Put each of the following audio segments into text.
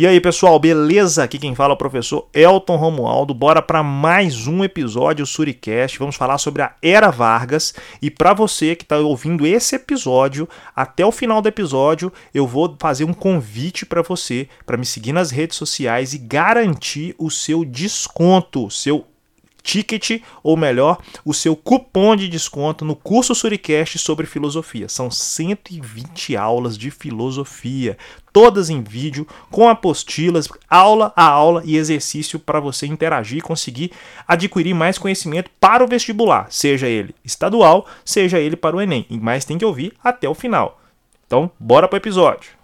E aí, pessoal, beleza? Aqui quem fala é o professor Elton Romualdo. Bora para mais um episódio Suricast. Vamos falar sobre a Era Vargas. E para você que está ouvindo esse episódio, até o final do episódio, eu vou fazer um convite para você para me seguir nas redes sociais e garantir o seu desconto, seu ticket, ou melhor, o seu cupom de desconto no curso Suricast sobre filosofia. São 120 aulas de filosofia, todas em vídeo, com apostilas, aula a aula e exercício para você interagir e conseguir adquirir mais conhecimento para o vestibular, seja ele estadual, seja ele para o Enem. Mas tem que ouvir até o final. Então, bora para o episódio.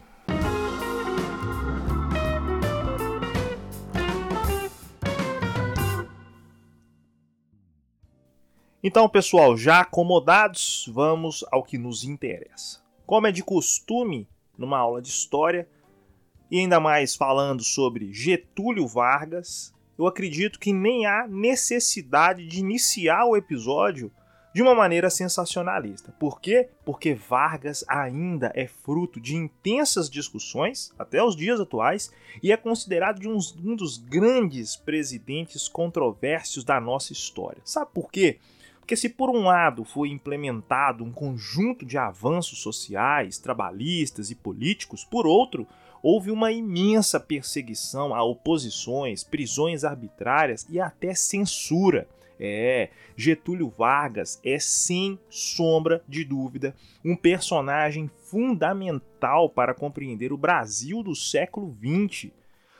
Então, pessoal, já acomodados, vamos ao que nos interessa. Como é de costume numa aula de história, e ainda mais falando sobre Getúlio Vargas, eu acredito que nem há necessidade de iniciar o episódio de uma maneira sensacionalista. Por quê? Porque Vargas ainda é fruto de intensas discussões, até os dias atuais, e é considerado de um, um dos grandes presidentes controversos da nossa história. Sabe por quê? Porque se por um lado foi implementado um conjunto de avanços sociais, trabalhistas e políticos, por outro, houve uma imensa perseguição a oposições, prisões arbitrárias e até censura. É, Getúlio Vargas é sem sombra de dúvida um personagem fundamental para compreender o Brasil do século XX.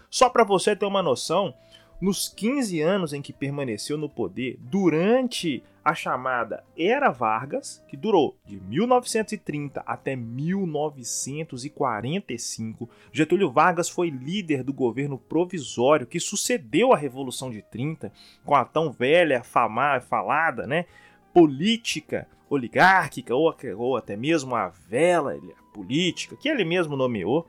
Só para você ter uma noção, nos 15 anos em que permaneceu no poder, durante a chamada Era Vargas, que durou de 1930 até 1945. Getúlio Vargas foi líder do governo provisório que sucedeu a Revolução de 30, com a tão velha, famada, falada, né, política oligárquica ou, ou até mesmo a vela política que ele mesmo nomeou.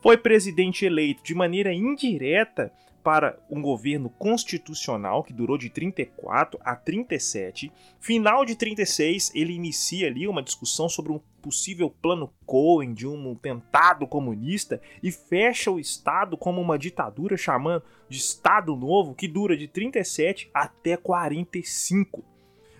Foi presidente eleito de maneira indireta para um governo constitucional que durou de 34 a 37. Final de 36, ele inicia ali uma discussão sobre um possível plano Cohen de um tentado comunista e fecha o Estado como uma ditadura chamando de Estado Novo que dura de 37 até 45.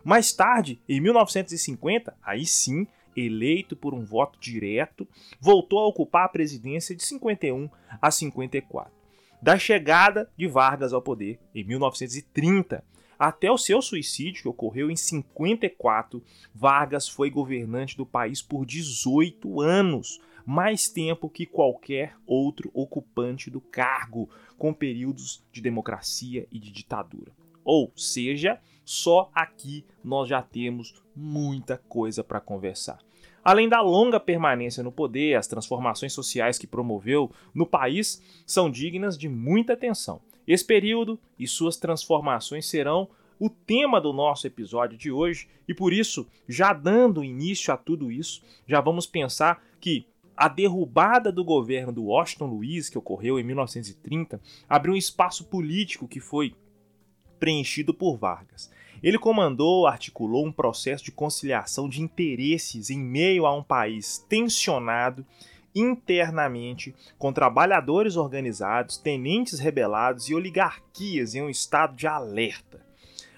Mais tarde, em 1950, aí sim, eleito por um voto direto, voltou a ocupar a presidência de 51 a 54 da chegada de Vargas ao poder em 1930 até o seu suicídio, que ocorreu em 54, Vargas foi governante do país por 18 anos, mais tempo que qualquer outro ocupante do cargo, com períodos de democracia e de ditadura. Ou seja, só aqui nós já temos muita coisa para conversar. Além da longa permanência no poder, as transformações sociais que promoveu no país são dignas de muita atenção. Esse período e suas transformações serão o tema do nosso episódio de hoje e por isso, já dando início a tudo isso, já vamos pensar que a derrubada do governo do Washington Luiz, que ocorreu em 1930, abriu um espaço político que foi preenchido por Vargas. Ele comandou, articulou um processo de conciliação de interesses em meio a um país tensionado internamente, com trabalhadores organizados, tenentes rebelados e oligarquias em um estado de alerta.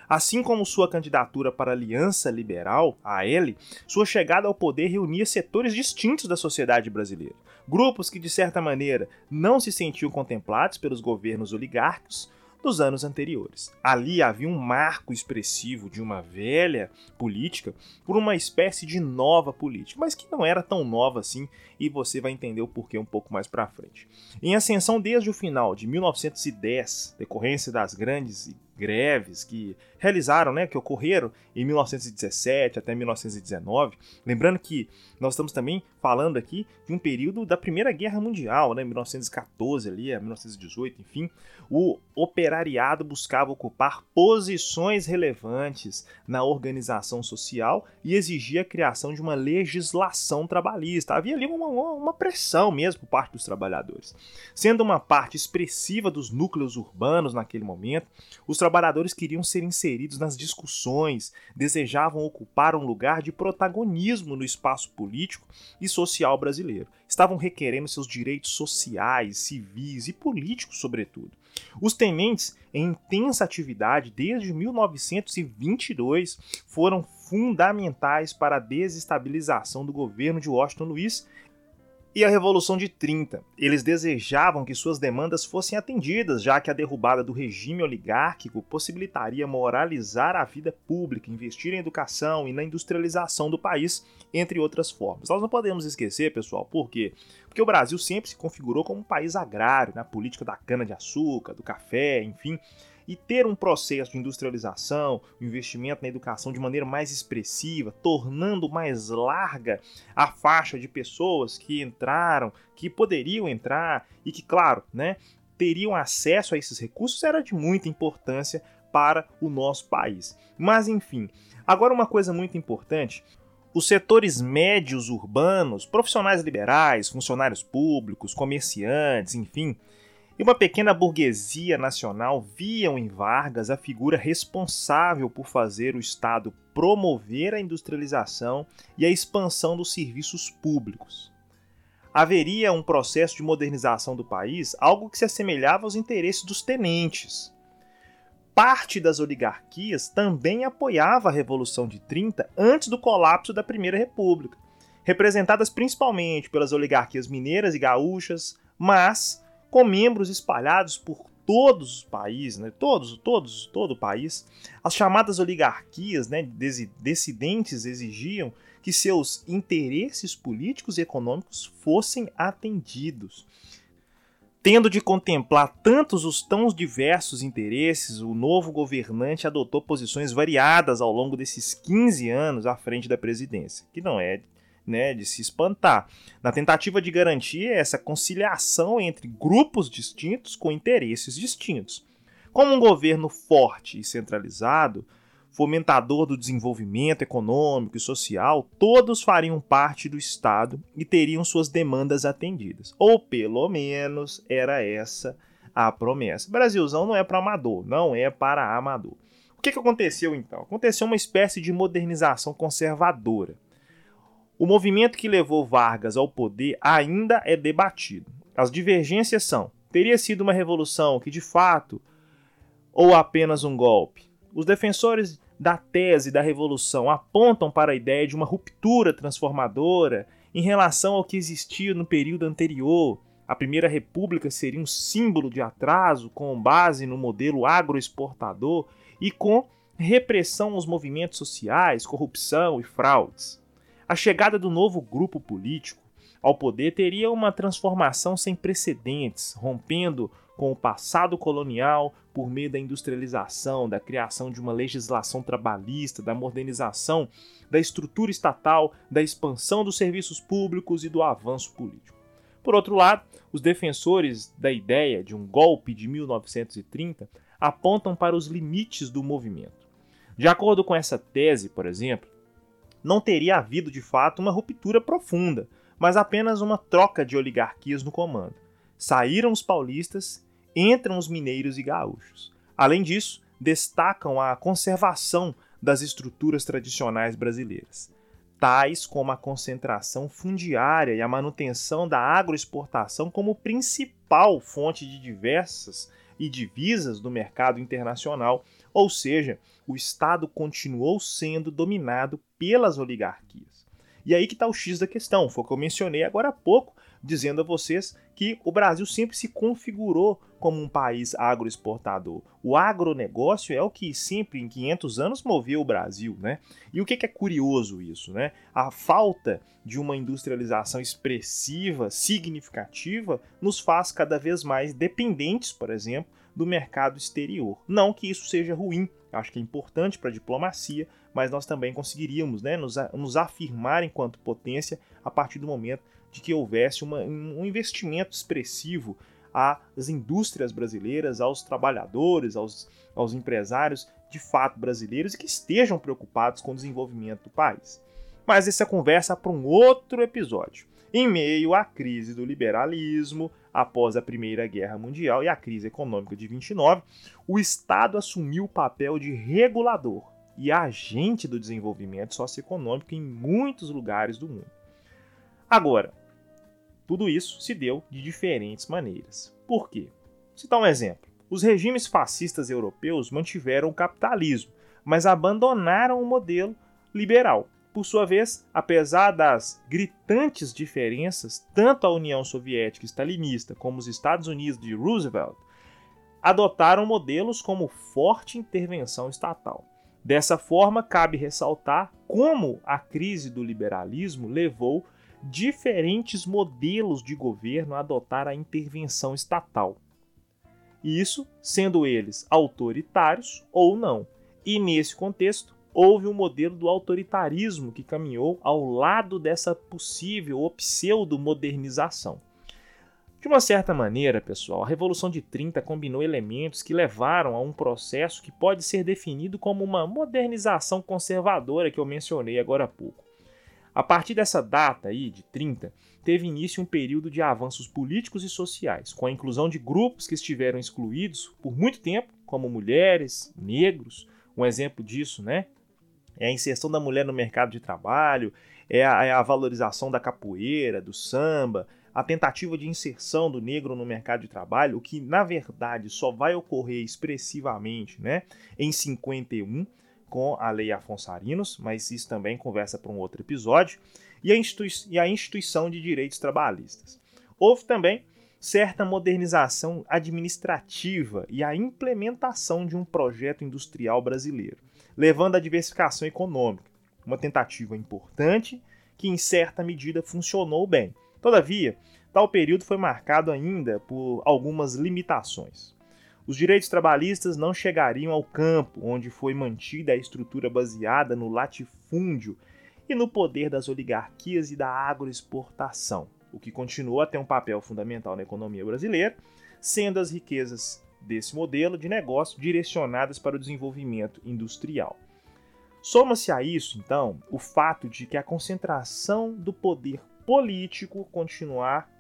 Assim como sua candidatura para a Aliança Liberal, a L, sua chegada ao poder reunia setores distintos da sociedade brasileira. Grupos que, de certa maneira, não se sentiam contemplados pelos governos oligárquicos, dos anos anteriores. Ali havia um marco expressivo de uma velha política por uma espécie de nova política, mas que não era tão nova assim, e você vai entender o porquê um pouco mais para frente. Em ascensão desde o final de 1910, decorrência das grandes greves que realizaram, né, que ocorreram em 1917 até 1919. Lembrando que nós estamos também falando aqui de um período da Primeira Guerra Mundial, né, 1914 ali, a 1918, enfim, o operariado buscava ocupar posições relevantes na organização social e exigia a criação de uma legislação trabalhista. Havia ali uma, uma pressão mesmo por parte dos trabalhadores. Sendo uma parte expressiva dos núcleos urbanos naquele momento, os trabalhadores queriam ser inseridos nas discussões, desejavam ocupar um lugar de protagonismo no espaço político e social brasileiro. Estavam requerendo seus direitos sociais, civis e políticos, sobretudo. Os tenentes, em intensa atividade desde 1922, foram fundamentais para a desestabilização do governo de Washington Luiz e a Revolução de 30. Eles desejavam que suas demandas fossem atendidas, já que a derrubada do regime oligárquico possibilitaria moralizar a vida pública, investir em educação e na industrialização do país, entre outras formas. Nós não podemos esquecer, pessoal, por quê? Porque o Brasil sempre se configurou como um país agrário, na política da cana-de-açúcar, do café, enfim e ter um processo de industrialização, investimento na educação de maneira mais expressiva, tornando mais larga a faixa de pessoas que entraram, que poderiam entrar e que, claro, né, teriam acesso a esses recursos era de muita importância para o nosso país. Mas enfim, agora uma coisa muito importante, os setores médios urbanos, profissionais liberais, funcionários públicos, comerciantes, enfim, e uma pequena burguesia nacional viam em Vargas a figura responsável por fazer o Estado promover a industrialização e a expansão dos serviços públicos. Haveria um processo de modernização do país, algo que se assemelhava aos interesses dos tenentes. Parte das oligarquias também apoiava a Revolução de 30 antes do colapso da Primeira República, representadas principalmente pelas oligarquias mineiras e gaúchas, mas com membros espalhados por todos os países, né, todos, todos, todo o país, as chamadas oligarquias né, dissidentes exigiam que seus interesses políticos e econômicos fossem atendidos. Tendo de contemplar tantos os tão diversos interesses, o novo governante adotou posições variadas ao longo desses 15 anos à frente da presidência, que não é né, de se espantar, na tentativa de garantir essa conciliação entre grupos distintos com interesses distintos. Como um governo forte e centralizado, fomentador do desenvolvimento econômico e social, todos fariam parte do Estado e teriam suas demandas atendidas. Ou pelo menos era essa a promessa. Brasilzão não é para amador, não é para amador. O que, que aconteceu então? Aconteceu uma espécie de modernização conservadora. O movimento que levou Vargas ao poder ainda é debatido. As divergências são: teria sido uma revolução que de fato ou apenas um golpe? Os defensores da tese da revolução apontam para a ideia de uma ruptura transformadora em relação ao que existia no período anterior. A Primeira República seria um símbolo de atraso com base no modelo agroexportador e com repressão aos movimentos sociais, corrupção e fraudes. A chegada do novo grupo político ao poder teria uma transformação sem precedentes, rompendo com o passado colonial por meio da industrialização, da criação de uma legislação trabalhista, da modernização da estrutura estatal, da expansão dos serviços públicos e do avanço político. Por outro lado, os defensores da ideia de um golpe de 1930 apontam para os limites do movimento. De acordo com essa tese, por exemplo, não teria havido de fato uma ruptura profunda, mas apenas uma troca de oligarquias no comando. Saíram os paulistas, entram os mineiros e gaúchos. Além disso, destacam a conservação das estruturas tradicionais brasileiras, tais como a concentração fundiária e a manutenção da agroexportação como principal fonte de diversas e divisas do mercado internacional, ou seja, o Estado continuou sendo dominado pelas oligarquias. E aí que está o X da questão, foi o que eu mencionei agora há pouco, dizendo a vocês que o Brasil sempre se configurou como um país agroexportador. O agronegócio é o que sempre, em 500 anos, moveu o Brasil. Né? E o que é curioso isso? Né? A falta de uma industrialização expressiva, significativa, nos faz cada vez mais dependentes, por exemplo, do mercado exterior. Não que isso seja ruim, acho que é importante para a diplomacia, mas nós também conseguiríamos né, nos, nos afirmar enquanto potência a partir do momento de que houvesse uma, um investimento expressivo às indústrias brasileiras, aos trabalhadores, aos, aos empresários de fato brasileiros e que estejam preocupados com o desenvolvimento do país. Mas essa conversa para um outro episódio. Em meio à crise do liberalismo, após a Primeira Guerra Mundial e a crise econômica de 29, o Estado assumiu o papel de regulador e agente do desenvolvimento socioeconômico em muitos lugares do mundo. Agora, tudo isso se deu de diferentes maneiras. Por quê? Vou citar um exemplo. Os regimes fascistas europeus mantiveram o capitalismo, mas abandonaram o modelo liberal. Por sua vez, apesar das gritantes diferenças, tanto a União Soviética stalinista como os Estados Unidos de Roosevelt adotaram modelos como forte intervenção estatal. Dessa forma, cabe ressaltar como a crise do liberalismo levou diferentes modelos de governo a adotar a intervenção estatal. Isso sendo eles autoritários ou não. E nesse contexto, houve um modelo do autoritarismo que caminhou ao lado dessa possível ou pseudo-modernização. De uma certa maneira, pessoal, a Revolução de 30 combinou elementos que levaram a um processo que pode ser definido como uma modernização conservadora que eu mencionei agora há pouco. A partir dessa data aí, de 30, teve início um período de avanços políticos e sociais, com a inclusão de grupos que estiveram excluídos por muito tempo, como mulheres, negros. Um exemplo disso, né? É a inserção da mulher no mercado de trabalho, é a, é a valorização da capoeira, do samba, a tentativa de inserção do negro no mercado de trabalho, o que na verdade só vai ocorrer expressivamente né, em 51 com a Lei Afonso Arinos, mas isso também conversa para um outro episódio, e a, e a Instituição de Direitos Trabalhistas. Houve também certa modernização administrativa e a implementação de um projeto industrial brasileiro, levando à diversificação econômica, uma tentativa importante que em certa medida funcionou bem. Todavia, tal período foi marcado ainda por algumas limitações. Os direitos trabalhistas não chegariam ao campo, onde foi mantida a estrutura baseada no latifúndio e no poder das oligarquias e da agroexportação, o que continuou a ter um papel fundamental na economia brasileira, sendo as riquezas desse modelo de negócio direcionadas para o desenvolvimento industrial. Soma-se a isso, então, o fato de que a concentração do poder político continuar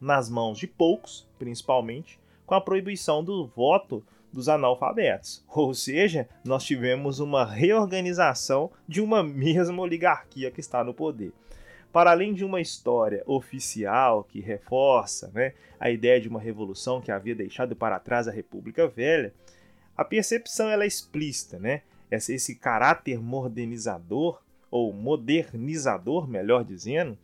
nas mãos de poucos, principalmente, com a proibição do voto dos analfabetos. Ou seja, nós tivemos uma reorganização de uma mesma oligarquia que está no poder. Para além de uma história oficial que reforça né, a ideia de uma revolução que havia deixado para trás a República Velha, a percepção ela é explícita, né? Esse, esse caráter modernizador, ou modernizador, melhor dizendo,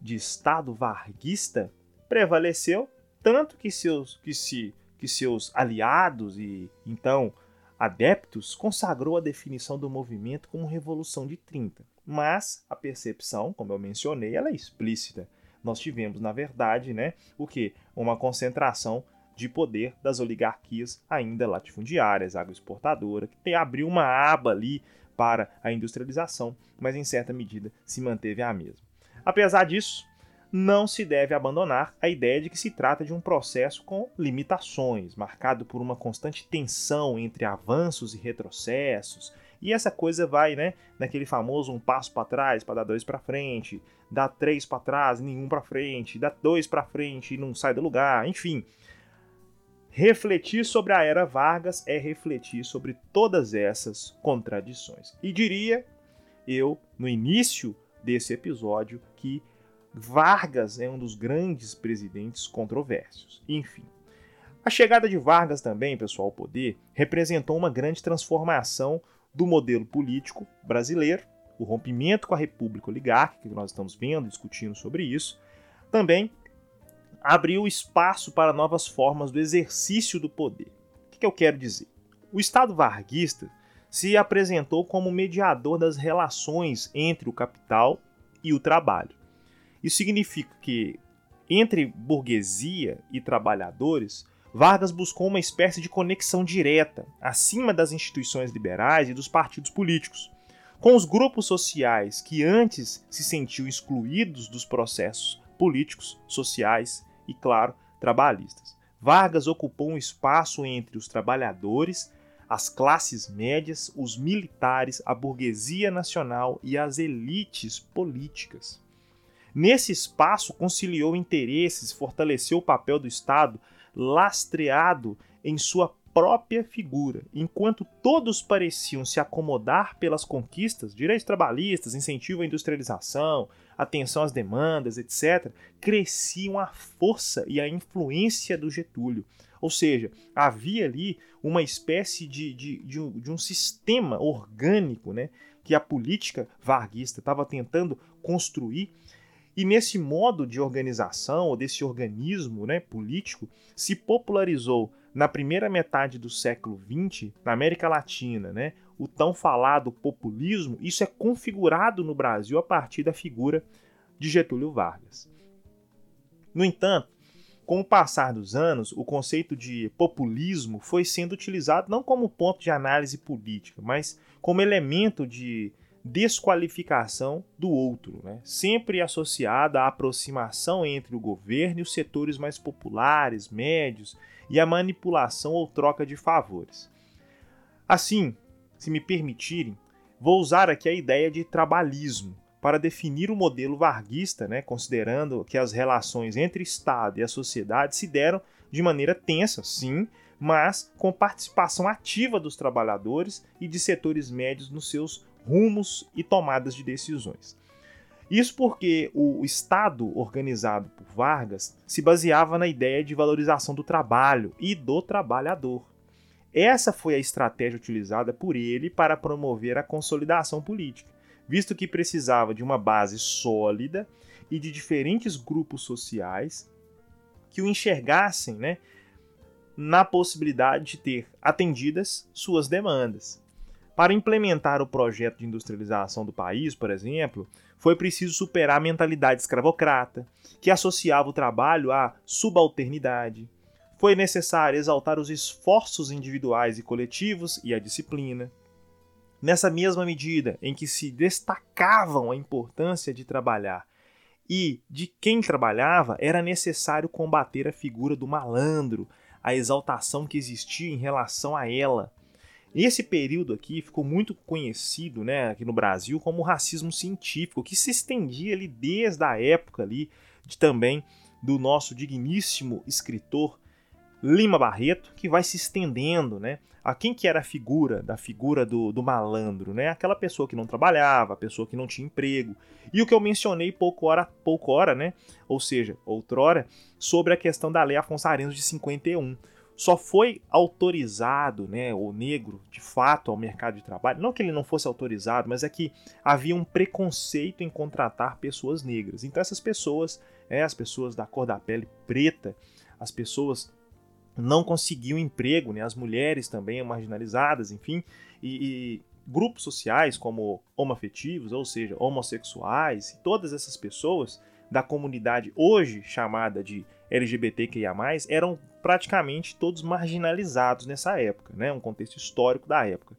de Estado varguista prevaleceu tanto que seus, que se, que seus aliados e então adeptos consagrou a definição do movimento como Revolução de 30. Mas a percepção, como eu mencionei, ela é explícita. Nós tivemos, na verdade, né, o que? Uma concentração de poder das oligarquias ainda latifundiárias, agroexportadora, que abriu uma aba ali para a industrialização, mas em certa medida se manteve a mesma. Apesar disso, não se deve abandonar a ideia de que se trata de um processo com limitações, marcado por uma constante tensão entre avanços e retrocessos. E essa coisa vai, né, naquele famoso um passo para trás para dar dois para frente, dá três para trás, nenhum para frente, dá dois para frente e não sai do lugar, enfim. Refletir sobre a era Vargas é refletir sobre todas essas contradições. E diria eu, no início desse episódio, que Vargas é um dos grandes presidentes controversos. Enfim. A chegada de Vargas também, pessoal, ao poder, representou uma grande transformação do modelo político brasileiro, o rompimento com a República Oligárquica, que nós estamos vendo, discutindo sobre isso, também abriu espaço para novas formas do exercício do poder. O que eu quero dizer? O Estado varguista se apresentou como mediador das relações entre o capital e o trabalho. Isso significa que, entre burguesia e trabalhadores, Vargas buscou uma espécie de conexão direta, acima das instituições liberais e dos partidos políticos, com os grupos sociais que antes se sentiam excluídos dos processos políticos, sociais e, claro, trabalhistas. Vargas ocupou um espaço entre os trabalhadores, as classes médias, os militares, a burguesia nacional e as elites políticas. Nesse espaço, conciliou interesses, fortaleceu o papel do Estado, lastreado em sua própria figura. Enquanto todos pareciam se acomodar pelas conquistas, direitos trabalhistas, incentivo à industrialização, atenção às demandas, etc., cresciam a força e a influência do Getúlio. Ou seja, havia ali uma espécie de, de, de, um, de um sistema orgânico né, que a política varguista estava tentando construir. E nesse modo de organização, ou desse organismo né, político, se popularizou na primeira metade do século XX, na América Latina, né, o tão falado populismo, isso é configurado no Brasil a partir da figura de Getúlio Vargas. No entanto, com o passar dos anos, o conceito de populismo foi sendo utilizado não como ponto de análise política, mas como elemento de desqualificação do outro, né? sempre associada à aproximação entre o governo e os setores mais populares, médios e a manipulação ou troca de favores. Assim, se me permitirem, vou usar aqui a ideia de trabalhismo, para definir o modelo varguista, né, considerando que as relações entre Estado e a sociedade se deram de maneira tensa, sim, mas com participação ativa dos trabalhadores e de setores médios nos seus rumos e tomadas de decisões. Isso porque o Estado organizado por Vargas se baseava na ideia de valorização do trabalho e do trabalhador. Essa foi a estratégia utilizada por ele para promover a consolidação política visto que precisava de uma base sólida e de diferentes grupos sociais que o enxergassem né, na possibilidade de ter atendidas suas demandas. Para implementar o projeto de industrialização do país, por exemplo, foi preciso superar a mentalidade escravocrata, que associava o trabalho à subalternidade. Foi necessário exaltar os esforços individuais e coletivos e a disciplina. Nessa mesma medida em que se destacavam a importância de trabalhar e de quem trabalhava, era necessário combater a figura do malandro, a exaltação que existia em relação a ela. Esse período aqui ficou muito conhecido né, aqui no Brasil como racismo científico, que se estendia ali desde a época ali de, também do nosso digníssimo escritor Lima Barreto, que vai se estendendo, né? A quem que era a figura da figura do, do malandro, né? Aquela pessoa que não trabalhava, a pessoa que não tinha emprego. E o que eu mencionei pouco hora, pouco hora, né? Ou seja, outrora, sobre a questão da Lei Afonso Arenas de 51. Só foi autorizado, né, o negro, de fato, ao mercado de trabalho. Não que ele não fosse autorizado, mas é que havia um preconceito em contratar pessoas negras. Então essas pessoas, é, as pessoas da cor da pele preta, as pessoas não conseguiam emprego, né? as mulheres também marginalizadas, enfim, e, e grupos sociais como homoafetivos, ou seja, homossexuais, e todas essas pessoas da comunidade hoje chamada de LGBTQIA+, eram praticamente todos marginalizados nessa época, né? um contexto histórico da época.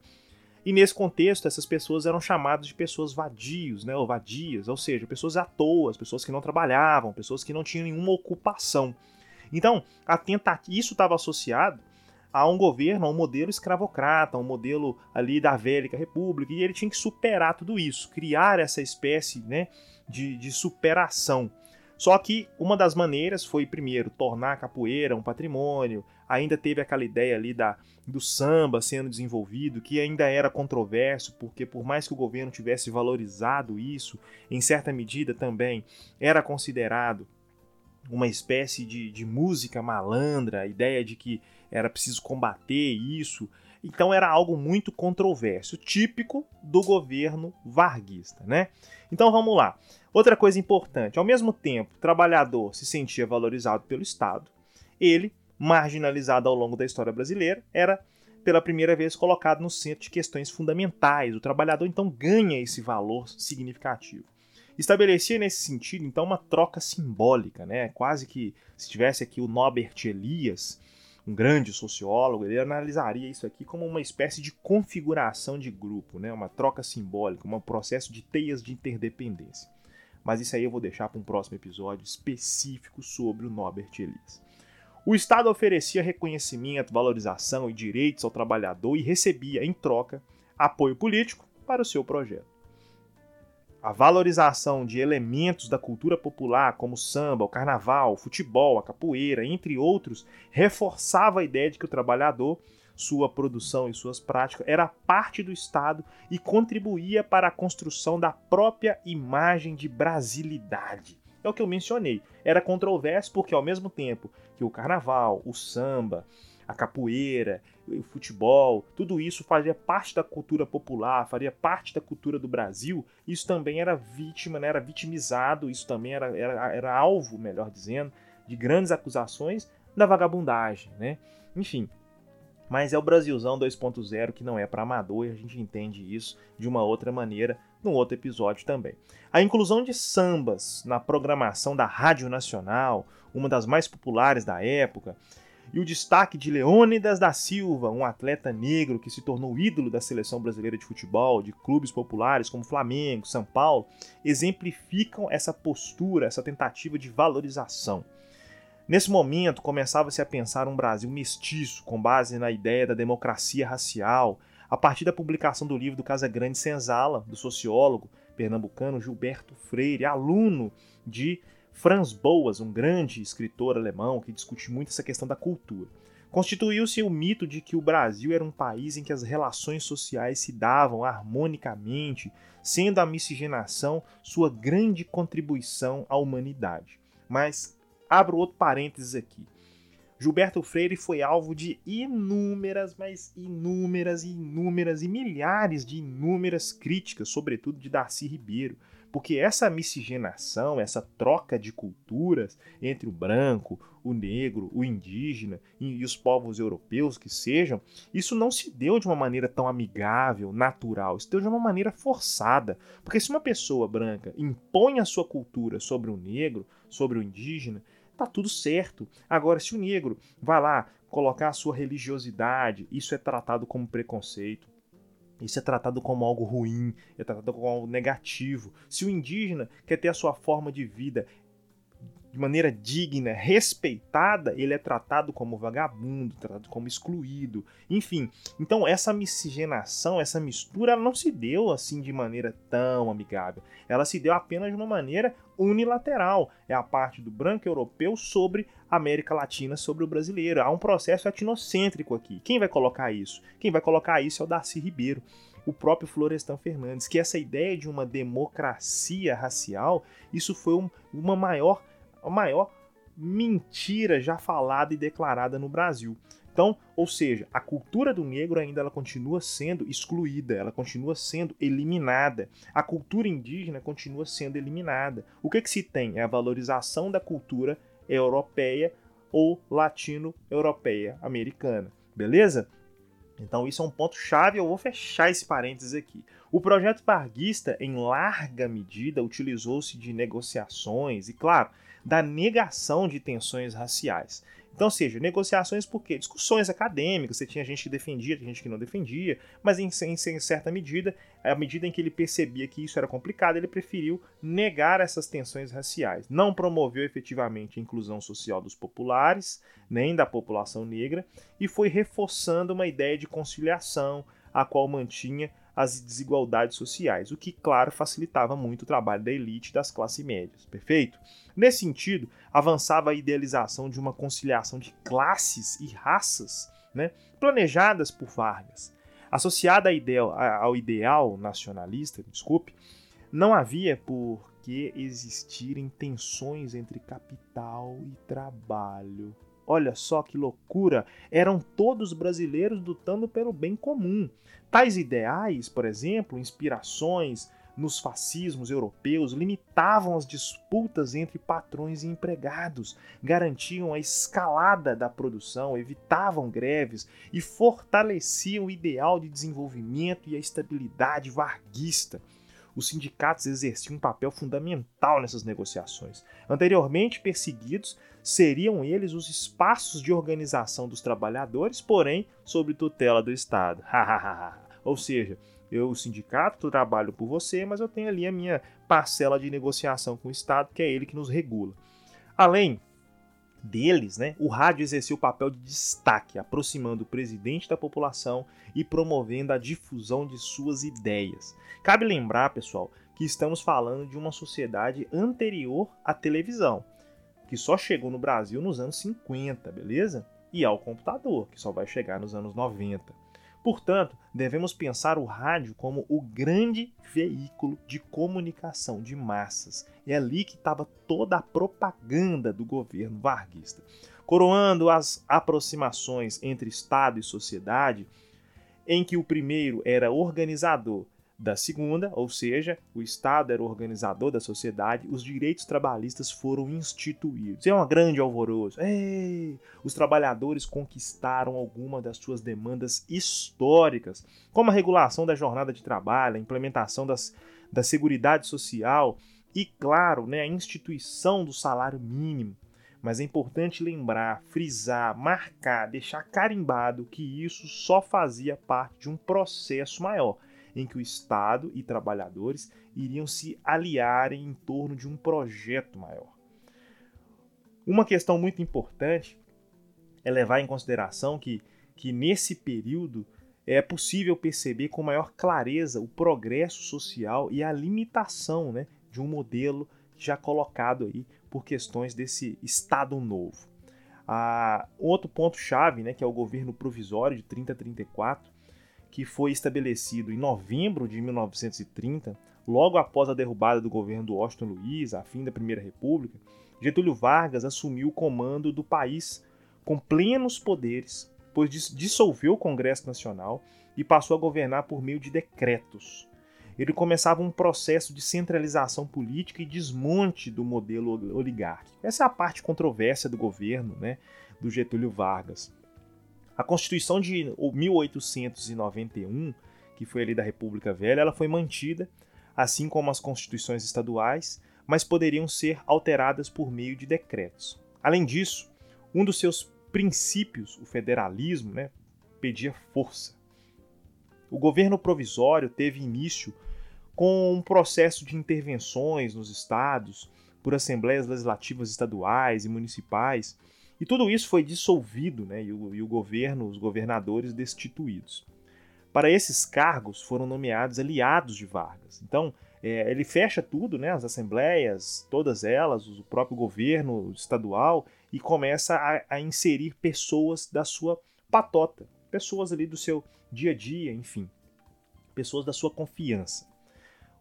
E nesse contexto, essas pessoas eram chamadas de pessoas vadios, né, ou vadias, ou seja, pessoas à toa, pessoas que não trabalhavam, pessoas que não tinham nenhuma ocupação. Então, a tentativa, isso estava associado a um governo, a um modelo escravocrata, a um modelo ali da Vélica República, e ele tinha que superar tudo isso, criar essa espécie né, de, de superação. Só que uma das maneiras foi, primeiro, tornar a capoeira um patrimônio, ainda teve aquela ideia ali da, do samba sendo desenvolvido, que ainda era controverso, porque por mais que o governo tivesse valorizado isso, em certa medida também era considerado uma espécie de, de música malandra, a ideia de que era preciso combater isso. Então era algo muito controverso, típico do governo varguista, né? Então vamos lá. Outra coisa importante, ao mesmo tempo, o trabalhador se sentia valorizado pelo Estado, ele, marginalizado ao longo da história brasileira, era pela primeira vez colocado no centro de questões fundamentais. O trabalhador então ganha esse valor significativo. Estabelecia nesse sentido, então, uma troca simbólica, né? Quase que se tivesse aqui o Norbert Elias, um grande sociólogo, ele analisaria isso aqui como uma espécie de configuração de grupo, né? Uma troca simbólica, um processo de teias de interdependência. Mas isso aí eu vou deixar para um próximo episódio específico sobre o Norbert Elias. O Estado oferecia reconhecimento, valorização e direitos ao trabalhador e recebia, em troca, apoio político para o seu projeto. a valorização de elementos da cultura popular, como o samba, o carnaval, o futebol, a capoeira, entre outros, reforçava a ideia de que o trabalhador, sua produção e suas práticas, era parte do Estado e contribuía para a construção da própria imagem de brasilidade. É o que eu mencionei. Era controverso porque, ao mesmo tempo que o carnaval, o samba, a capoeira, o futebol, tudo isso fazia parte da cultura popular, faria parte da cultura do Brasil, isso também era vítima, né, era vitimizado, isso também era, era, era alvo, melhor dizendo, de grandes acusações da vagabundagem, né? Enfim, mas é o Brasilzão 2.0 que não é para amador e a gente entende isso de uma outra maneira num outro episódio também. A inclusão de sambas na programação da Rádio Nacional, uma das mais populares da época, e o destaque de Leônidas da Silva, um atleta negro que se tornou ídolo da seleção brasileira de futebol, de clubes populares como Flamengo, São Paulo, exemplificam essa postura, essa tentativa de valorização. Nesse momento, começava-se a pensar um Brasil mestiço, com base na ideia da democracia racial, a partir da publicação do livro do Casa Grande Senzala, do sociólogo pernambucano Gilberto Freire, aluno de Franz Boas, um grande escritor alemão que discute muito essa questão da cultura. Constituiu-se o mito de que o Brasil era um país em que as relações sociais se davam harmonicamente, sendo a miscigenação sua grande contribuição à humanidade. Mas abro outro parênteses aqui. Gilberto Freire foi alvo de inúmeras, mas inúmeras inúmeras e milhares de inúmeras críticas, sobretudo de Darcy Ribeiro, porque essa miscigenação, essa troca de culturas entre o branco, o negro, o indígena e os povos europeus que sejam, isso não se deu de uma maneira tão amigável, natural, isso deu de uma maneira forçada. Porque se uma pessoa branca impõe a sua cultura sobre o negro, sobre o indígena, tá tudo certo. Agora, se o negro vai lá colocar a sua religiosidade, isso é tratado como preconceito. Isso é tratado como algo ruim, é tratado como algo negativo. Se o indígena quer ter a sua forma de vida de maneira digna, respeitada, ele é tratado como vagabundo, tratado como excluído, enfim. Então essa miscigenação, essa mistura, ela não se deu assim de maneira tão amigável. Ela se deu apenas de uma maneira unilateral. É a parte do branco europeu sobre a América Latina, sobre o brasileiro. Há um processo etnocêntrico aqui. Quem vai colocar isso? Quem vai colocar isso é o Darcy Ribeiro o próprio Florestan Fernandes, que essa ideia de uma democracia racial, isso foi um, uma maior a maior mentira já falada e declarada no Brasil. Então, ou seja, a cultura do negro ainda ela continua sendo excluída, ela continua sendo eliminada. A cultura indígena continua sendo eliminada. O que, que se tem? É a valorização da cultura europeia ou latino-europeia americana. Beleza? Então isso é um ponto chave, eu vou fechar esse parênteses aqui. O projeto barguista, em larga medida, utilizou-se de negociações e, claro, da negação de tensões raciais. Então, seja, negociações por quê? Discussões acadêmicas, você tinha gente que defendia, tinha gente que não defendia, mas em, em, em, certa medida, à medida em que ele percebia que isso era complicado, ele preferiu negar essas tensões raciais. Não promoveu efetivamente a inclusão social dos populares, nem da população negra, e foi reforçando uma ideia de conciliação, a qual mantinha as desigualdades sociais, o que, claro, facilitava muito o trabalho da elite das classes médias. Perfeito? Nesse sentido, avançava a idealização de uma conciliação de classes e raças né, planejadas por Vargas. Associada ao ideal nacionalista, desculpe, não havia por que existirem tensões entre capital e trabalho. Olha só que loucura! Eram todos brasileiros lutando pelo bem comum. Tais ideais, por exemplo, inspirações nos fascismos europeus, limitavam as disputas entre patrões e empregados, garantiam a escalada da produção, evitavam greves e fortaleciam o ideal de desenvolvimento e a estabilidade varguista os sindicatos exerciam um papel fundamental nessas negociações. Anteriormente perseguidos, seriam eles os espaços de organização dos trabalhadores, porém sob tutela do Estado. Ou seja, eu, o sindicato, trabalho por você, mas eu tenho ali a minha parcela de negociação com o Estado, que é ele que nos regula. Além deles, né, o rádio exerceu o papel de destaque, aproximando o presidente da população e promovendo a difusão de suas ideias. Cabe lembrar, pessoal, que estamos falando de uma sociedade anterior à televisão, que só chegou no Brasil nos anos 50, beleza? E ao computador, que só vai chegar nos anos 90. Portanto, devemos pensar o rádio como o grande veículo de comunicação de massas. É ali que estava toda a propaganda do governo varguista. Coroando as aproximações entre Estado e sociedade, em que o primeiro era organizador da segunda, ou seja, o Estado era o organizador da sociedade, os direitos trabalhistas foram instituídos. É uma grande alvoroço. Ei, os trabalhadores conquistaram alguma das suas demandas históricas, como a regulação da jornada de trabalho, a implementação das, da seguridade social e, claro, né, a instituição do salário mínimo. Mas é importante lembrar, frisar, marcar, deixar carimbado que isso só fazia parte de um processo maior em que o Estado e trabalhadores iriam se aliarem em torno de um projeto maior. Uma questão muito importante é levar em consideração que, que nesse período é possível perceber com maior clareza o progresso social e a limitação né, de um modelo já colocado aí por questões desse Estado novo. Ah, outro ponto-chave, né, que é o governo provisório de 30 a 34, que foi estabelecido em novembro de 1930, logo após a derrubada do governo do Washington Luiz, a fim da Primeira República, Getúlio Vargas assumiu o comando do país com plenos poderes, pois dissolveu o Congresso Nacional e passou a governar por meio de decretos. Ele começava um processo de centralização política e desmonte do modelo oligárquico. Essa é a parte controversa do governo né, do Getúlio Vargas. A Constituição de 1891, que foi ali da República Velha, ela foi mantida, assim como as constituições estaduais, mas poderiam ser alteradas por meio de decretos. Além disso, um dos seus princípios, o federalismo, né, pedia força. O governo provisório teve início com um processo de intervenções nos estados por assembleias legislativas estaduais e municipais e tudo isso foi dissolvido, né, e, o, e o governo, os governadores destituídos. Para esses cargos foram nomeados aliados de Vargas. Então, é, ele fecha tudo, né, as assembleias, todas elas, o próprio governo estadual, e começa a, a inserir pessoas da sua patota, pessoas ali do seu dia a dia, enfim, pessoas da sua confiança.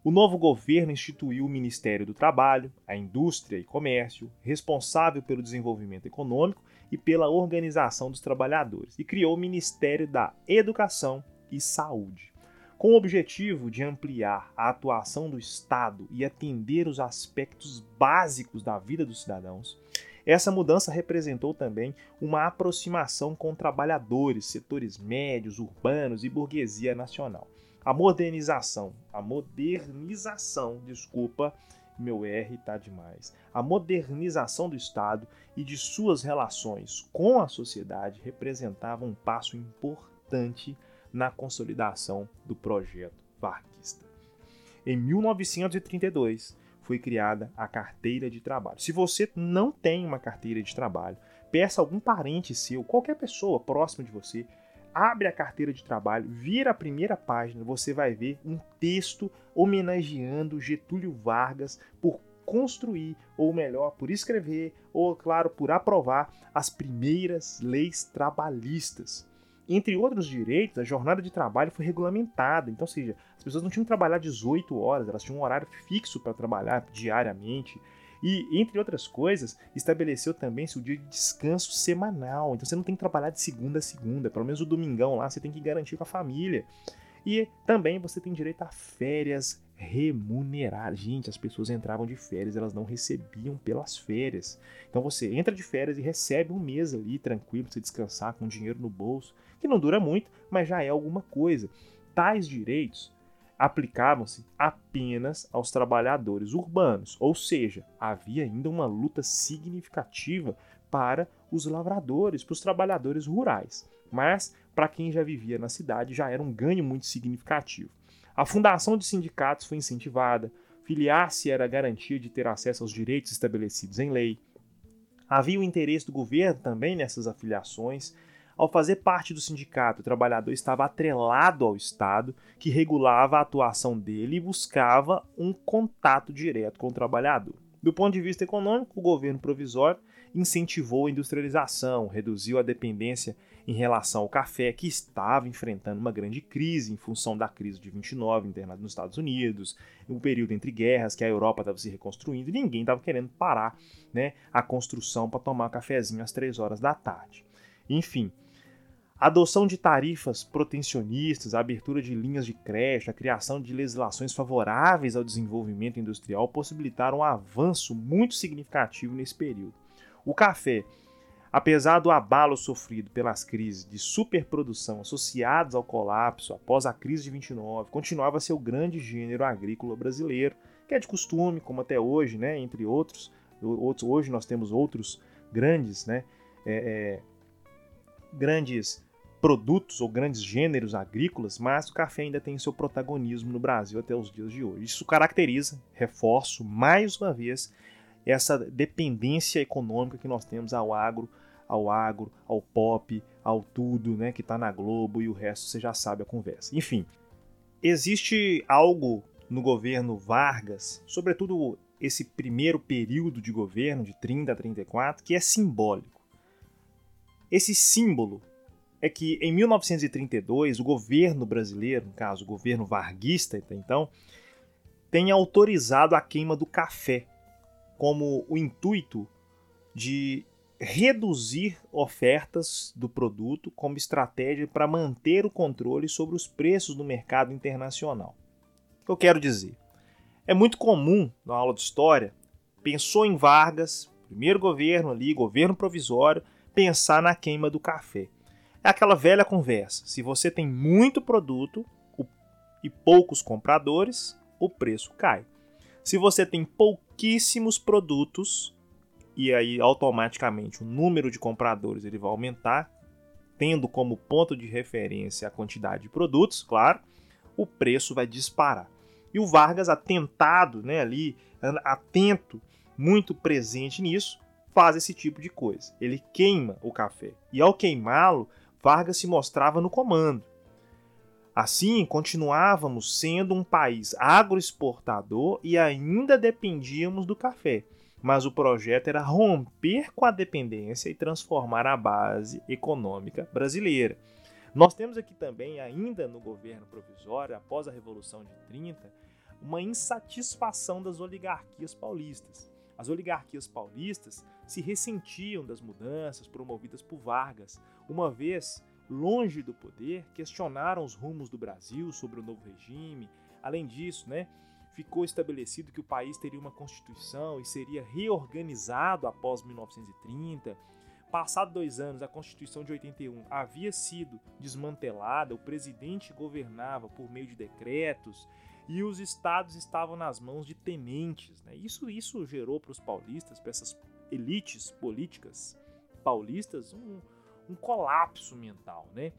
O novo governo instituiu o Ministério do Trabalho, a Indústria e Comércio, responsável pelo desenvolvimento econômico e pela organização dos trabalhadores, e criou o Ministério da Educação e Saúde. Com o objetivo de ampliar a atuação do Estado e atender os aspectos básicos da vida dos cidadãos, essa mudança representou também uma aproximação com trabalhadores, setores médios, urbanos e burguesia nacional a modernização, a modernização, desculpa, meu R tá demais. A modernização do Estado e de suas relações com a sociedade representava um passo importante na consolidação do projeto varguista. Em 1932 foi criada a carteira de trabalho. Se você não tem uma carteira de trabalho, peça algum parente seu, qualquer pessoa próxima de você abre a carteira de trabalho, vira a primeira página, você vai ver um texto homenageando Getúlio Vargas por construir, ou melhor, por escrever, ou claro, por aprovar as primeiras leis trabalhistas. Entre outros direitos, a jornada de trabalho foi regulamentada, então, ou seja, as pessoas não tinham que trabalhar 18 horas, elas tinham um horário fixo para trabalhar diariamente. E, entre outras coisas, estabeleceu também seu dia de descanso semanal. Então você não tem que trabalhar de segunda a segunda, pelo menos o domingão lá você tem que garantir com a família. E também você tem direito a férias remuneradas. Gente, as pessoas entravam de férias, elas não recebiam pelas férias. Então você entra de férias e recebe um mês ali tranquilo, pra você descansar com dinheiro no bolso, que não dura muito, mas já é alguma coisa. Tais direitos aplicavam-se apenas aos trabalhadores urbanos, ou seja, havia ainda uma luta significativa para os lavradores, para os trabalhadores rurais. Mas, para quem já vivia na cidade, já era um ganho muito significativo. A fundação de sindicatos foi incentivada, filiar-se era garantia de ter acesso aos direitos estabelecidos em lei. Havia o interesse do governo também nessas afiliações. Ao fazer parte do sindicato, o trabalhador estava atrelado ao Estado, que regulava a atuação dele e buscava um contato direto com o trabalhador. Do ponto de vista econômico, o governo provisório incentivou a industrialização, reduziu a dependência em relação ao café, que estava enfrentando uma grande crise em função da crise de 29 internada nos Estados Unidos, um período entre guerras que a Europa estava se reconstruindo e ninguém estava querendo parar né, a construção para tomar um cafezinho às 3 horas da tarde. Enfim, a adoção de tarifas protecionistas, a abertura de linhas de crédito, a criação de legislações favoráveis ao desenvolvimento industrial possibilitaram um avanço muito significativo nesse período. O café Apesar do abalo sofrido pelas crises de superprodução associadas ao colapso após a crise de 29, continuava a ser o grande gênero agrícola brasileiro, que é de costume, como até hoje, né, entre outros. Hoje nós temos outros grandes, né, é, é, grandes produtos ou grandes gêneros agrícolas, mas o café ainda tem seu protagonismo no Brasil até os dias de hoje. Isso caracteriza, reforço mais uma vez, essa dependência econômica que nós temos ao agro ao agro, ao pop, ao tudo, né, que está na Globo e o resto você já sabe a conversa. Enfim, existe algo no governo Vargas, sobretudo esse primeiro período de governo, de 30 a 34, que é simbólico. Esse símbolo é que em 1932 o governo brasileiro, no caso o governo varguista então, tem autorizado a queima do café como o intuito de reduzir ofertas do produto como estratégia para manter o controle sobre os preços no mercado internacional. O que eu quero dizer? É muito comum na aula de história, pensou em Vargas, primeiro governo ali, governo provisório, pensar na queima do café. É aquela velha conversa. Se você tem muito produto e poucos compradores, o preço cai. Se você tem pouquíssimos produtos e aí automaticamente o número de compradores ele vai aumentar, tendo como ponto de referência a quantidade de produtos, claro, o preço vai disparar. E o Vargas, atentado, né, ali, atento, muito presente nisso, faz esse tipo de coisa. Ele queima o café. E ao queimá-lo, Vargas se mostrava no comando. Assim, continuávamos sendo um país agroexportador e ainda dependíamos do café mas o projeto era romper com a dependência e transformar a base econômica brasileira. Nós temos aqui também, ainda no governo provisório, após a Revolução de 30, uma insatisfação das oligarquias paulistas. As oligarquias paulistas se ressentiam das mudanças promovidas por Vargas, uma vez longe do poder, questionaram os rumos do Brasil sobre o novo regime. Além disso, né, ficou estabelecido que o país teria uma constituição e seria reorganizado após 1930. Passado dois anos, a Constituição de 81 havia sido desmantelada, o presidente governava por meio de decretos e os estados estavam nas mãos de tenentes. Né? Isso, isso gerou para os paulistas, para essas elites políticas paulistas, um, um colapso mental. Né?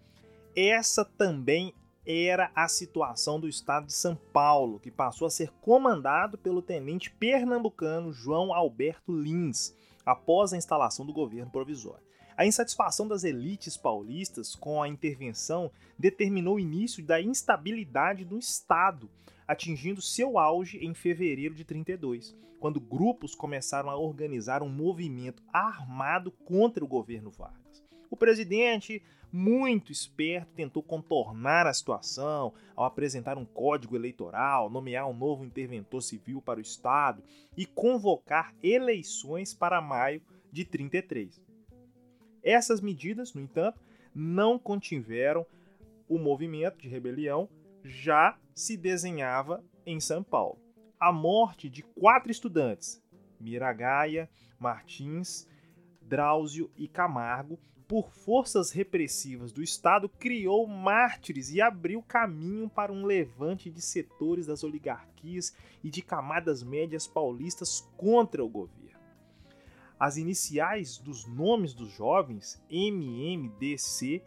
Essa também era a situação do estado de São Paulo, que passou a ser comandado pelo tenente pernambucano João Alberto Lins, após a instalação do governo provisório. A insatisfação das elites paulistas com a intervenção determinou o início da instabilidade do Estado, atingindo seu auge em fevereiro de 32, quando grupos começaram a organizar um movimento armado contra o governo Vargas. O presidente muito esperto, tentou contornar a situação ao apresentar um código eleitoral, nomear um novo interventor civil para o Estado e convocar eleições para maio de 33. Essas medidas, no entanto, não contiveram o movimento de rebelião já se desenhava em São Paulo. A morte de quatro estudantes, Miragaia, Martins, Drauzio e Camargo, por forças repressivas do Estado, criou mártires e abriu caminho para um levante de setores das oligarquias e de camadas médias paulistas contra o governo. As iniciais dos nomes dos jovens, MMDC,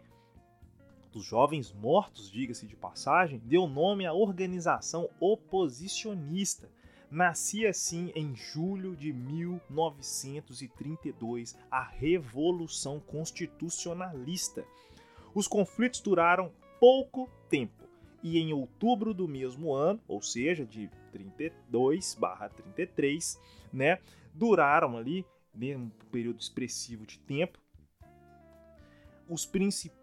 dos jovens mortos, diga-se de passagem, deu nome à organização oposicionista, Nascia assim em julho de 1932 a Revolução Constitucionalista. Os conflitos duraram pouco tempo e em outubro do mesmo ano, ou seja, de 32/33, né, duraram ali um período expressivo de tempo. Os principais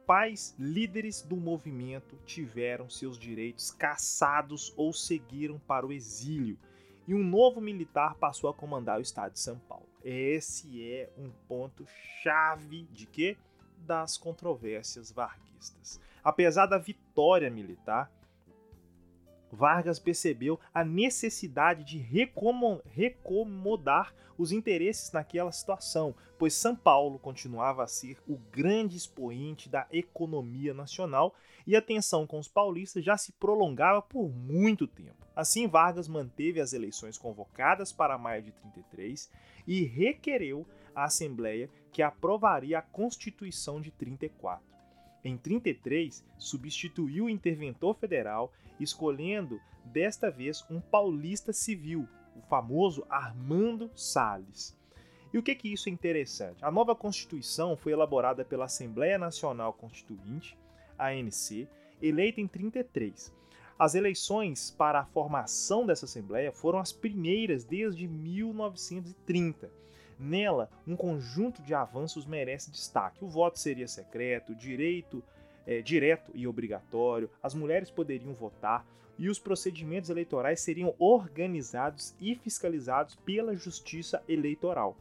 líderes do movimento tiveram seus direitos cassados ou seguiram para o exílio, e um novo militar passou a comandar o estado de São Paulo. Esse é um ponto chave de quê? Das controvérsias varguistas. Apesar da vitória militar, Vargas percebeu a necessidade de recomodar os interesses naquela situação, pois São Paulo continuava a ser o grande expoente da economia nacional e a tensão com os paulistas já se prolongava por muito tempo. Assim, Vargas manteve as eleições convocadas para maio de 33 e requereu à Assembleia que aprovaria a Constituição de 34. Em 33, substituiu o interventor federal, escolhendo desta vez um paulista civil, o famoso Armando Salles. E o que que isso é interessante? A nova Constituição foi elaborada pela Assembleia Nacional Constituinte, ANC, eleita em 33. As eleições para a formação dessa Assembleia foram as primeiras desde 1930 Nela, um conjunto de avanços merece destaque. O voto seria secreto, direito é, direto e obrigatório, as mulheres poderiam votar e os procedimentos eleitorais seriam organizados e fiscalizados pela Justiça Eleitoral.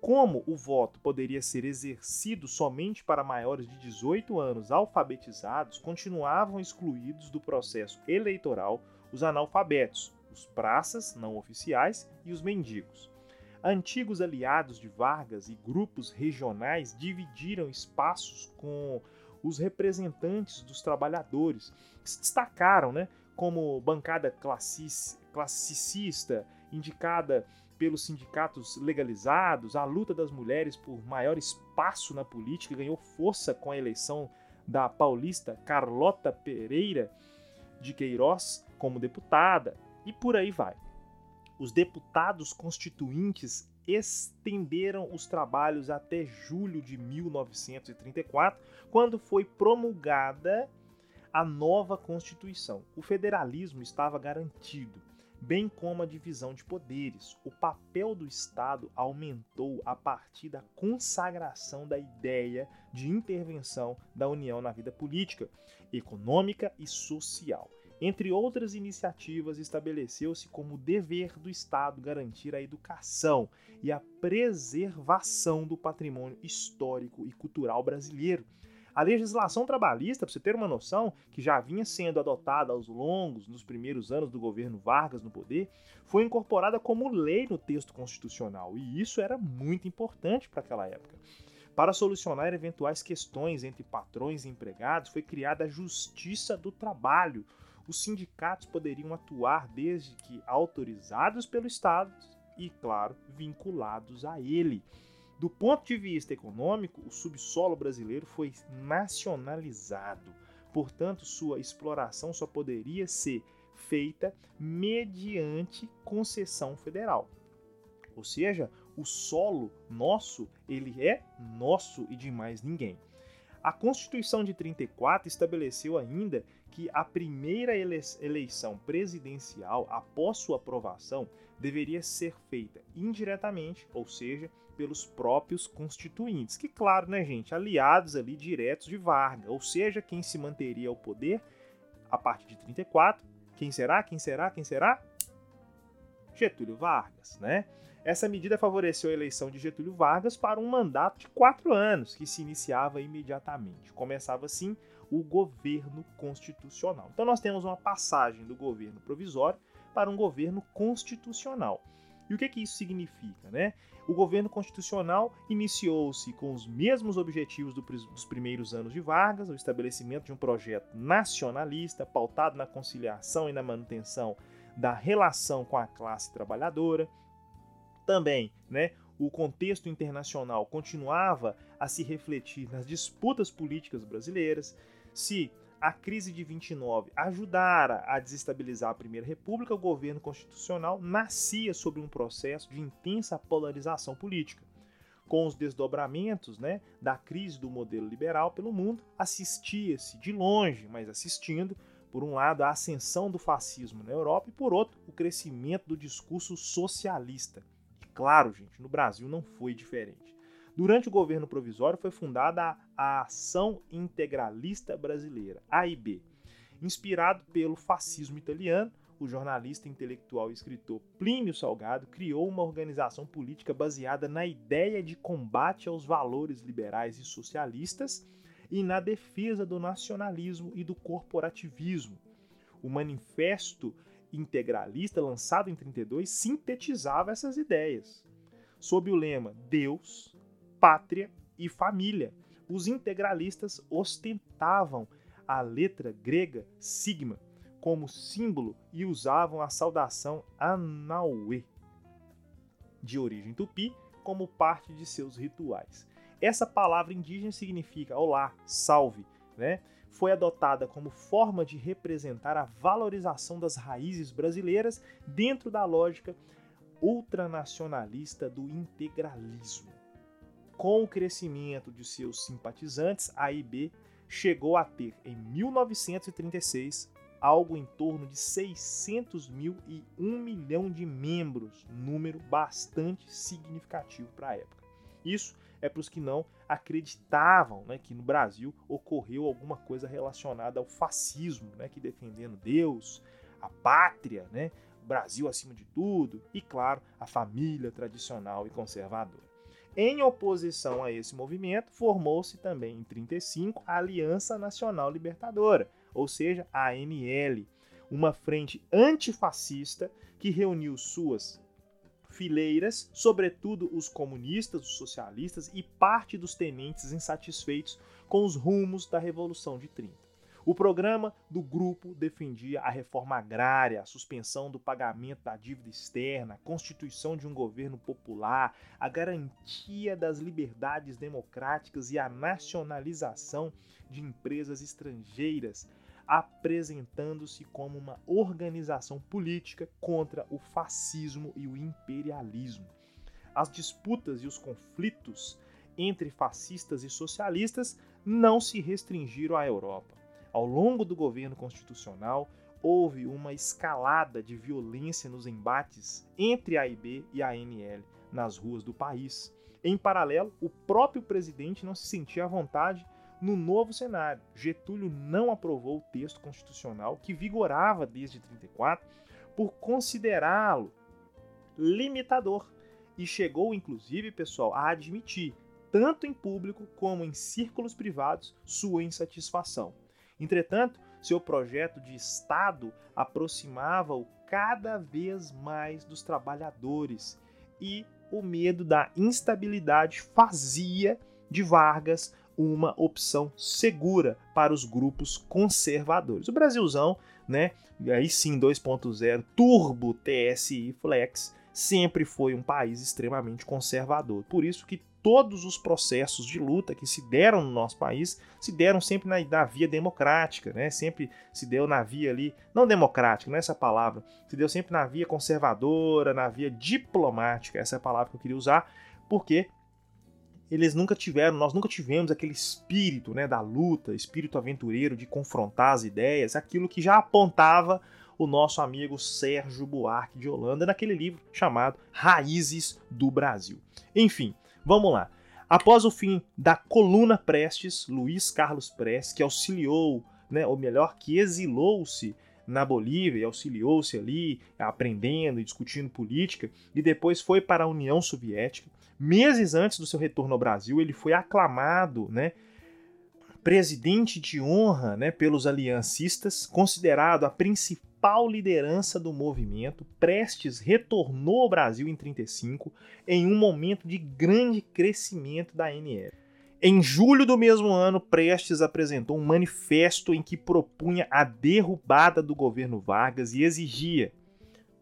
Como o voto poderia ser exercido somente para maiores de 18 anos alfabetizados, continuavam excluídos do processo eleitoral os analfabetos, os praças não oficiais e os mendigos. Antigos aliados de Vargas e grupos regionais dividiram espaços com os representantes dos trabalhadores, que se destacaram né, como bancada classicista, indicada pelos sindicatos legalizados, a luta das mulheres por maior espaço na política ganhou força com a eleição da paulista Carlota Pereira de Queiroz como deputada, e por aí vai os deputados constituintes estenderam os trabalhos até julho de 1934, quando foi promulgada a nova Constituição. O federalismo estava garantido, bem como a divisão de poderes. O papel do Estado aumentou a partir da consagração da ideia de intervenção da União na vida política, econômica e social. Entre outras iniciativas, estabeleceu-se como dever do Estado garantir a educação e a preservação do patrimônio histórico e cultural brasileiro. A legislação trabalhista, para você ter uma noção, que já vinha sendo adotada aos longos nos primeiros anos do governo Vargas no poder, foi incorporada como lei no texto constitucional, e isso era muito importante para aquela época. Para solucionar eventuais questões entre patrões e empregados, foi criada a Justiça do Trabalho, os sindicatos poderiam atuar desde que autorizados pelo Estado e, claro, vinculados a ele. Do ponto de vista econômico, o subsolo brasileiro foi nacionalizado. Portanto, sua exploração só poderia ser feita mediante concessão federal. Ou seja, o solo nosso, ele é nosso e de mais ninguém. A Constituição de 34 estabeleceu ainda que a primeira eleição presidencial, após sua aprovação, deveria ser feita indiretamente, ou seja, pelos próprios constituintes, que, claro, né, gente, aliados ali diretos de Vargas, ou seja, quem se manteria ao poder a partir de 34. Quem será? Quem será? Quem será? Getúlio Vargas, né? Essa medida favoreceu a eleição de Getúlio Vargas para um mandato de quatro anos, que se iniciava imediatamente. Começava assim o governo constitucional. Então nós temos uma passagem do governo provisório para um governo constitucional. E o que, que isso significa? Né? O governo constitucional iniciou-se com os mesmos objetivos do, dos primeiros anos de Vargas, o estabelecimento de um projeto nacionalista pautado na conciliação e na manutenção da relação com a classe trabalhadora, também, né, o contexto internacional continuava a se refletir nas disputas políticas brasileiras, se a crise de 29 ajudara a desestabilizar a Primeira República, o governo constitucional nascia sobre um processo de intensa polarização política. Com os desdobramentos né, da crise do modelo liberal pelo mundo, assistia-se de longe, mas assistindo, por um lado, a ascensão do fascismo na Europa e, por outro, o crescimento do discurso socialista. E claro, gente, no Brasil não foi diferente. Durante o governo provisório foi fundada a Ação Integralista Brasileira, AIB. Inspirado pelo fascismo italiano, o jornalista intelectual e escritor Plínio Salgado criou uma organização política baseada na ideia de combate aos valores liberais e socialistas e na defesa do nacionalismo e do corporativismo. O manifesto integralista lançado em 32 sintetizava essas ideias. Sob o lema Deus, pátria e família. Os integralistas ostentavam a letra grega sigma como símbolo e usavam a saudação Anauê, de origem tupi, como parte de seus rituais. Essa palavra indígena significa olá, salve, né? Foi adotada como forma de representar a valorização das raízes brasileiras dentro da lógica ultranacionalista do integralismo. Com o crescimento de seus simpatizantes, a IB chegou a ter, em 1936, algo em torno de 600 mil e 1 milhão de membros, número bastante significativo para a época. Isso é para os que não acreditavam né, que no Brasil ocorreu alguma coisa relacionada ao fascismo, né, que defendendo Deus, a pátria, né, o Brasil acima de tudo, e claro, a família tradicional e conservadora. Em oposição a esse movimento, formou-se também em 35 a Aliança Nacional Libertadora, ou seja, a ANL, uma frente antifascista que reuniu suas fileiras, sobretudo os comunistas, os socialistas e parte dos tenentes insatisfeitos com os rumos da Revolução de 30. O programa do grupo defendia a reforma agrária, a suspensão do pagamento da dívida externa, a constituição de um governo popular, a garantia das liberdades democráticas e a nacionalização de empresas estrangeiras, apresentando-se como uma organização política contra o fascismo e o imperialismo. As disputas e os conflitos entre fascistas e socialistas não se restringiram à Europa. Ao longo do governo constitucional, houve uma escalada de violência nos embates entre a AIB e a ANL nas ruas do país. Em paralelo, o próprio presidente não se sentia à vontade no novo cenário. Getúlio não aprovou o texto constitucional que vigorava desde 34 por considerá-lo limitador e chegou inclusive, pessoal, a admitir, tanto em público como em círculos privados, sua insatisfação. Entretanto, seu projeto de Estado aproximava-o cada vez mais dos trabalhadores e o medo da instabilidade fazia de Vargas uma opção segura para os grupos conservadores. O Brasilzão, né, aí sim 2.0 Turbo TSI Flex, sempre foi um país extremamente conservador. Por isso que todos os processos de luta que se deram no nosso país se deram sempre na, na, via democrática, né? Sempre se deu na via ali, não democrática, não é essa palavra, se deu sempre na via conservadora, na via diplomática, essa é a palavra que eu queria usar, porque eles nunca tiveram, nós nunca tivemos aquele espírito, né, da luta, espírito aventureiro de confrontar as ideias, aquilo que já apontava o nosso amigo Sérgio Buarque de Holanda naquele livro chamado Raízes do Brasil. Enfim, Vamos lá. Após o fim da coluna Prestes, Luiz Carlos Prestes, que auxiliou, né, ou melhor, que exilou-se na Bolívia e auxiliou-se ali, aprendendo e discutindo política, e depois foi para a União Soviética. Meses antes do seu retorno ao Brasil, ele foi aclamado, né, presidente de honra, né, pelos aliancistas, considerado a principal principal liderança do movimento, Prestes retornou ao Brasil em 35, em um momento de grande crescimento da NL. Em julho do mesmo ano, Prestes apresentou um manifesto em que propunha a derrubada do governo Vargas e exigia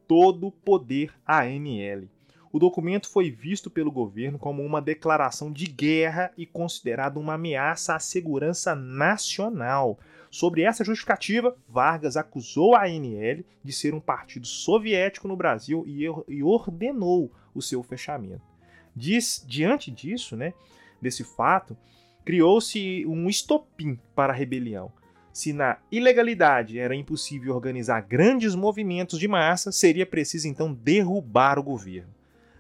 todo o poder à ANL. O documento foi visto pelo governo como uma declaração de guerra e considerado uma ameaça à segurança nacional, Sobre essa justificativa, Vargas acusou a ANL de ser um partido soviético no Brasil e ordenou o seu fechamento. Diz, diante disso, né, desse fato, criou-se um estopim para a rebelião. Se na ilegalidade era impossível organizar grandes movimentos de massa, seria preciso então derrubar o governo.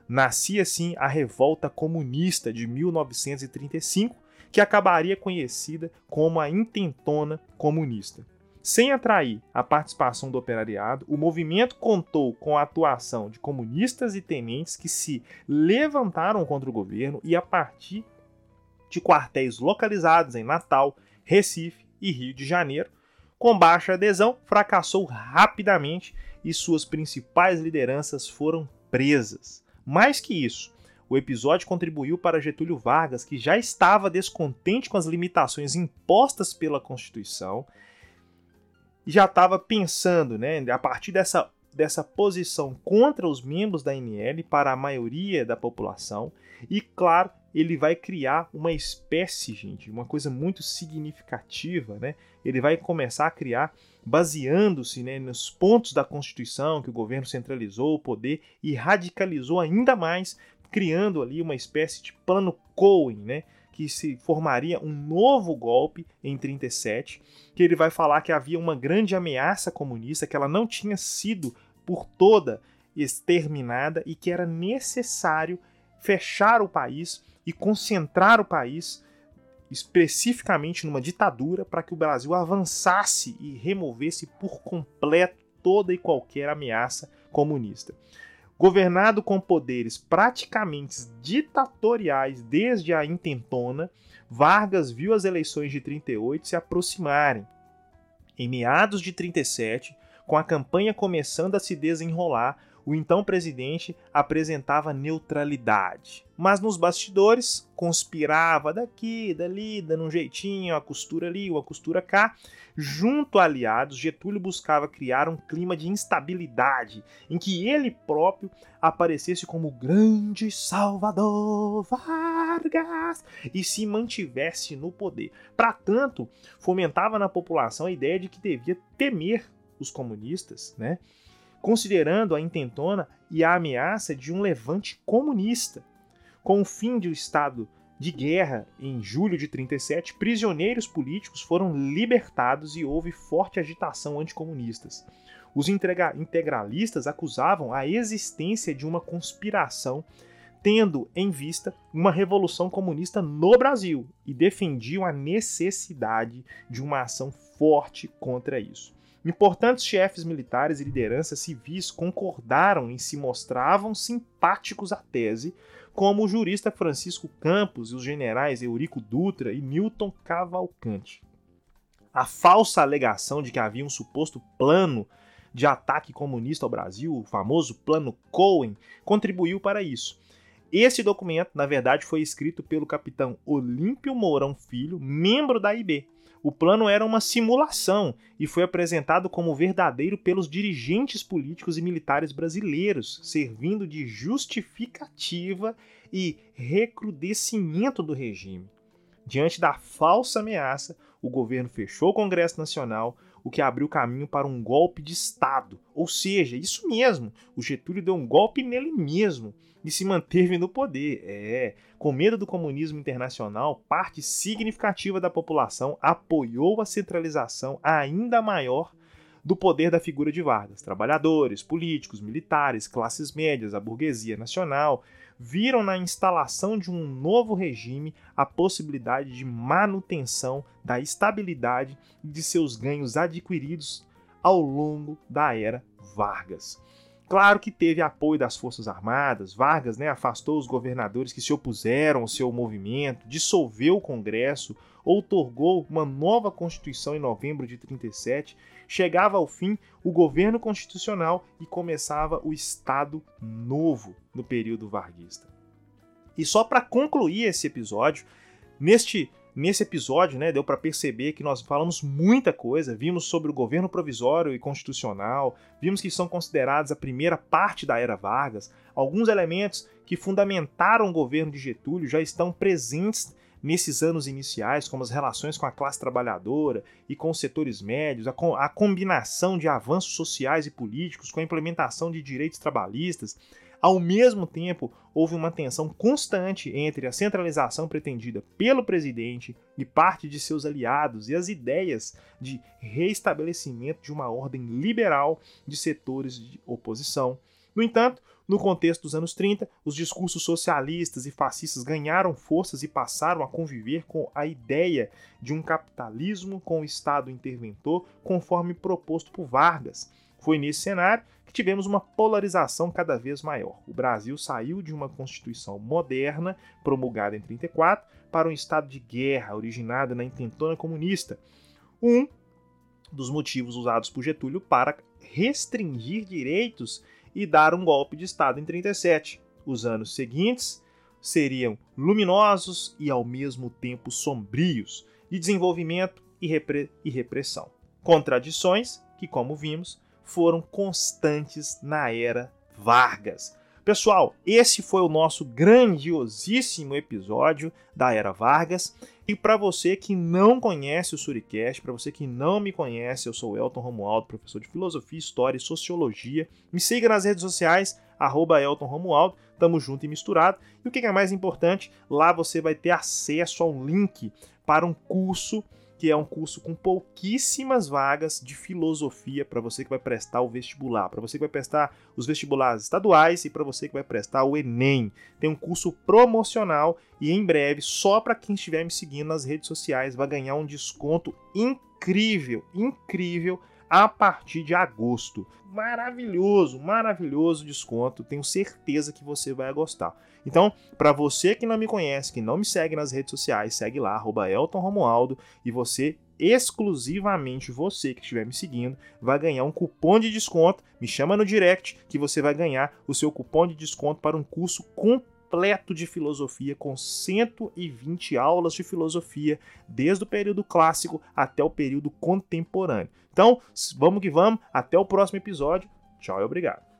Nascia assim a Revolta Comunista de 1935, que acabaria conhecida como a Intentona Comunista. Sem atrair a participação do operariado, o movimento contou com a atuação de comunistas e tenentes que se levantaram contra o governo e, a partir de quartéis localizados em Natal, Recife e Rio de Janeiro, com baixa adesão, fracassou rapidamente e suas principais lideranças foram presas. Mais que isso, o episódio contribuiu para Getúlio Vargas, que já estava descontente com as limitações impostas pela Constituição e já estava pensando, né, a partir dessa, dessa posição contra os membros da ML para a maioria da população. E, claro, ele vai criar uma espécie, gente, uma coisa muito significativa, né? Ele vai começar a criar, baseando-se né, nos pontos da Constituição que o governo centralizou o poder e radicalizou ainda mais criando ali uma espécie de plano Cohen, né? Que se formaria um novo golpe em 37, que ele vai falar que havia uma grande ameaça comunista, que ela não tinha sido por toda exterminada e que era necessário fechar o país e concentrar o país especificamente numa ditadura para que o Brasil avançasse e removesse por completo toda e qualquer ameaça comunista. Governado com poderes praticamente ditatoriais desde a intentona, Vargas viu as eleições de 38 se aproximarem. Em meados de 37, com a campanha começando a se desenrolar, o então presidente apresentava neutralidade, mas nos bastidores conspirava daqui, dali, dando um jeitinho, a costura ali, uma costura cá. Junto a aliados, Getúlio buscava criar um clima de instabilidade em que ele próprio aparecesse como grande Salvador Vargas e se mantivesse no poder. Para tanto, fomentava na população a ideia de que devia temer os comunistas, né? Considerando a intentona e a ameaça de um levante comunista. Com o fim do estado de guerra em julho de 37, prisioneiros políticos foram libertados e houve forte agitação anticomunistas. Os integralistas acusavam a existência de uma conspiração tendo em vista uma revolução comunista no Brasil e defendiam a necessidade de uma ação forte contra isso. Importantes chefes militares e lideranças civis concordaram e se mostravam simpáticos à tese, como o jurista Francisco Campos e os generais Eurico Dutra e Newton Cavalcante. A falsa alegação de que havia um suposto plano de ataque comunista ao Brasil, o famoso Plano Cohen, contribuiu para isso. Esse documento, na verdade, foi escrito pelo capitão Olímpio Mourão Filho, membro da IB, o plano era uma simulação e foi apresentado como verdadeiro pelos dirigentes políticos e militares brasileiros, servindo de justificativa e recrudescimento do regime. Diante da falsa ameaça, o governo fechou o Congresso Nacional, o que abriu caminho para um golpe de Estado. Ou seja, isso mesmo, o Getúlio deu um golpe nele mesmo e se manteve no poder. É, com medo do comunismo internacional, parte significativa da população apoiou a centralização ainda maior do poder da figura de Vargas. Trabalhadores, políticos, militares, classes médias, a burguesia nacional viram na instalação de um novo regime a possibilidade de manutenção da estabilidade de seus ganhos adquiridos ao longo da era Vargas. Claro que teve apoio das Forças Armadas, Vargas né, afastou os governadores que se opuseram ao seu movimento, dissolveu o Congresso, outorgou uma nova Constituição em novembro de 37, chegava ao fim o governo constitucional e começava o Estado Novo no período varguista. E só para concluir esse episódio, neste Nesse episódio, né, deu para perceber que nós falamos muita coisa, vimos sobre o governo provisório e constitucional, vimos que são considerados a primeira parte da era Vargas, alguns elementos que fundamentaram o governo de Getúlio já estão presentes nesses anos iniciais, como as relações com a classe trabalhadora e com os setores médios, a, co a combinação de avanços sociais e políticos com a implementação de direitos trabalhistas, ao mesmo tempo, houve uma tensão constante entre a centralização pretendida pelo presidente e parte de seus aliados e as ideias de reestabelecimento de uma ordem liberal de setores de oposição. No entanto, no contexto dos anos 30, os discursos socialistas e fascistas ganharam forças e passaram a conviver com a ideia de um capitalismo com o Estado interventor, conforme proposto por Vargas. Foi nesse cenário que tivemos uma polarização cada vez maior. O Brasil saiu de uma Constituição moderna, promulgada em 34, para um estado de guerra originado na intentona comunista. Um dos motivos usados por Getúlio para restringir direitos e dar um golpe de Estado em 37. Os anos seguintes seriam luminosos e ao mesmo tempo sombrios, de desenvolvimento e, repre e repressão. Contradições que, como vimos, foram constantes na era Vargas. Pessoal, esse foi o nosso grandiosíssimo episódio da Era Vargas. E para você que não conhece o Suricast, para você que não me conhece, eu sou Elton Romualdo, professor de Filosofia, História e Sociologia. Me siga nas redes sociais, arroba Elton Romualdo, tamo junto e misturado. E o que é mais importante, lá você vai ter acesso a um link para um curso que é um curso com pouquíssimas vagas de filosofia para você que vai prestar o vestibular, para você que vai prestar os vestibulares estaduais e para você que vai prestar o Enem. Tem um curso promocional e em breve, só para quem estiver me seguindo nas redes sociais, vai ganhar um desconto incrível, incrível a partir de agosto. Maravilhoso, maravilhoso desconto. Tenho certeza que você vai gostar. Então, para você que não me conhece, que não me segue nas redes sociais, segue lá, arroba Elton Romualdo, e você, exclusivamente você que estiver me seguindo, vai ganhar um cupom de desconto. Me chama no direct que você vai ganhar o seu cupom de desconto para um curso completo completo de filosofia, com 120 aulas de filosofia, desde o período clássico até o período contemporâneo. Então, vamos que vamos, até o próximo episódio. Tchau e obrigado.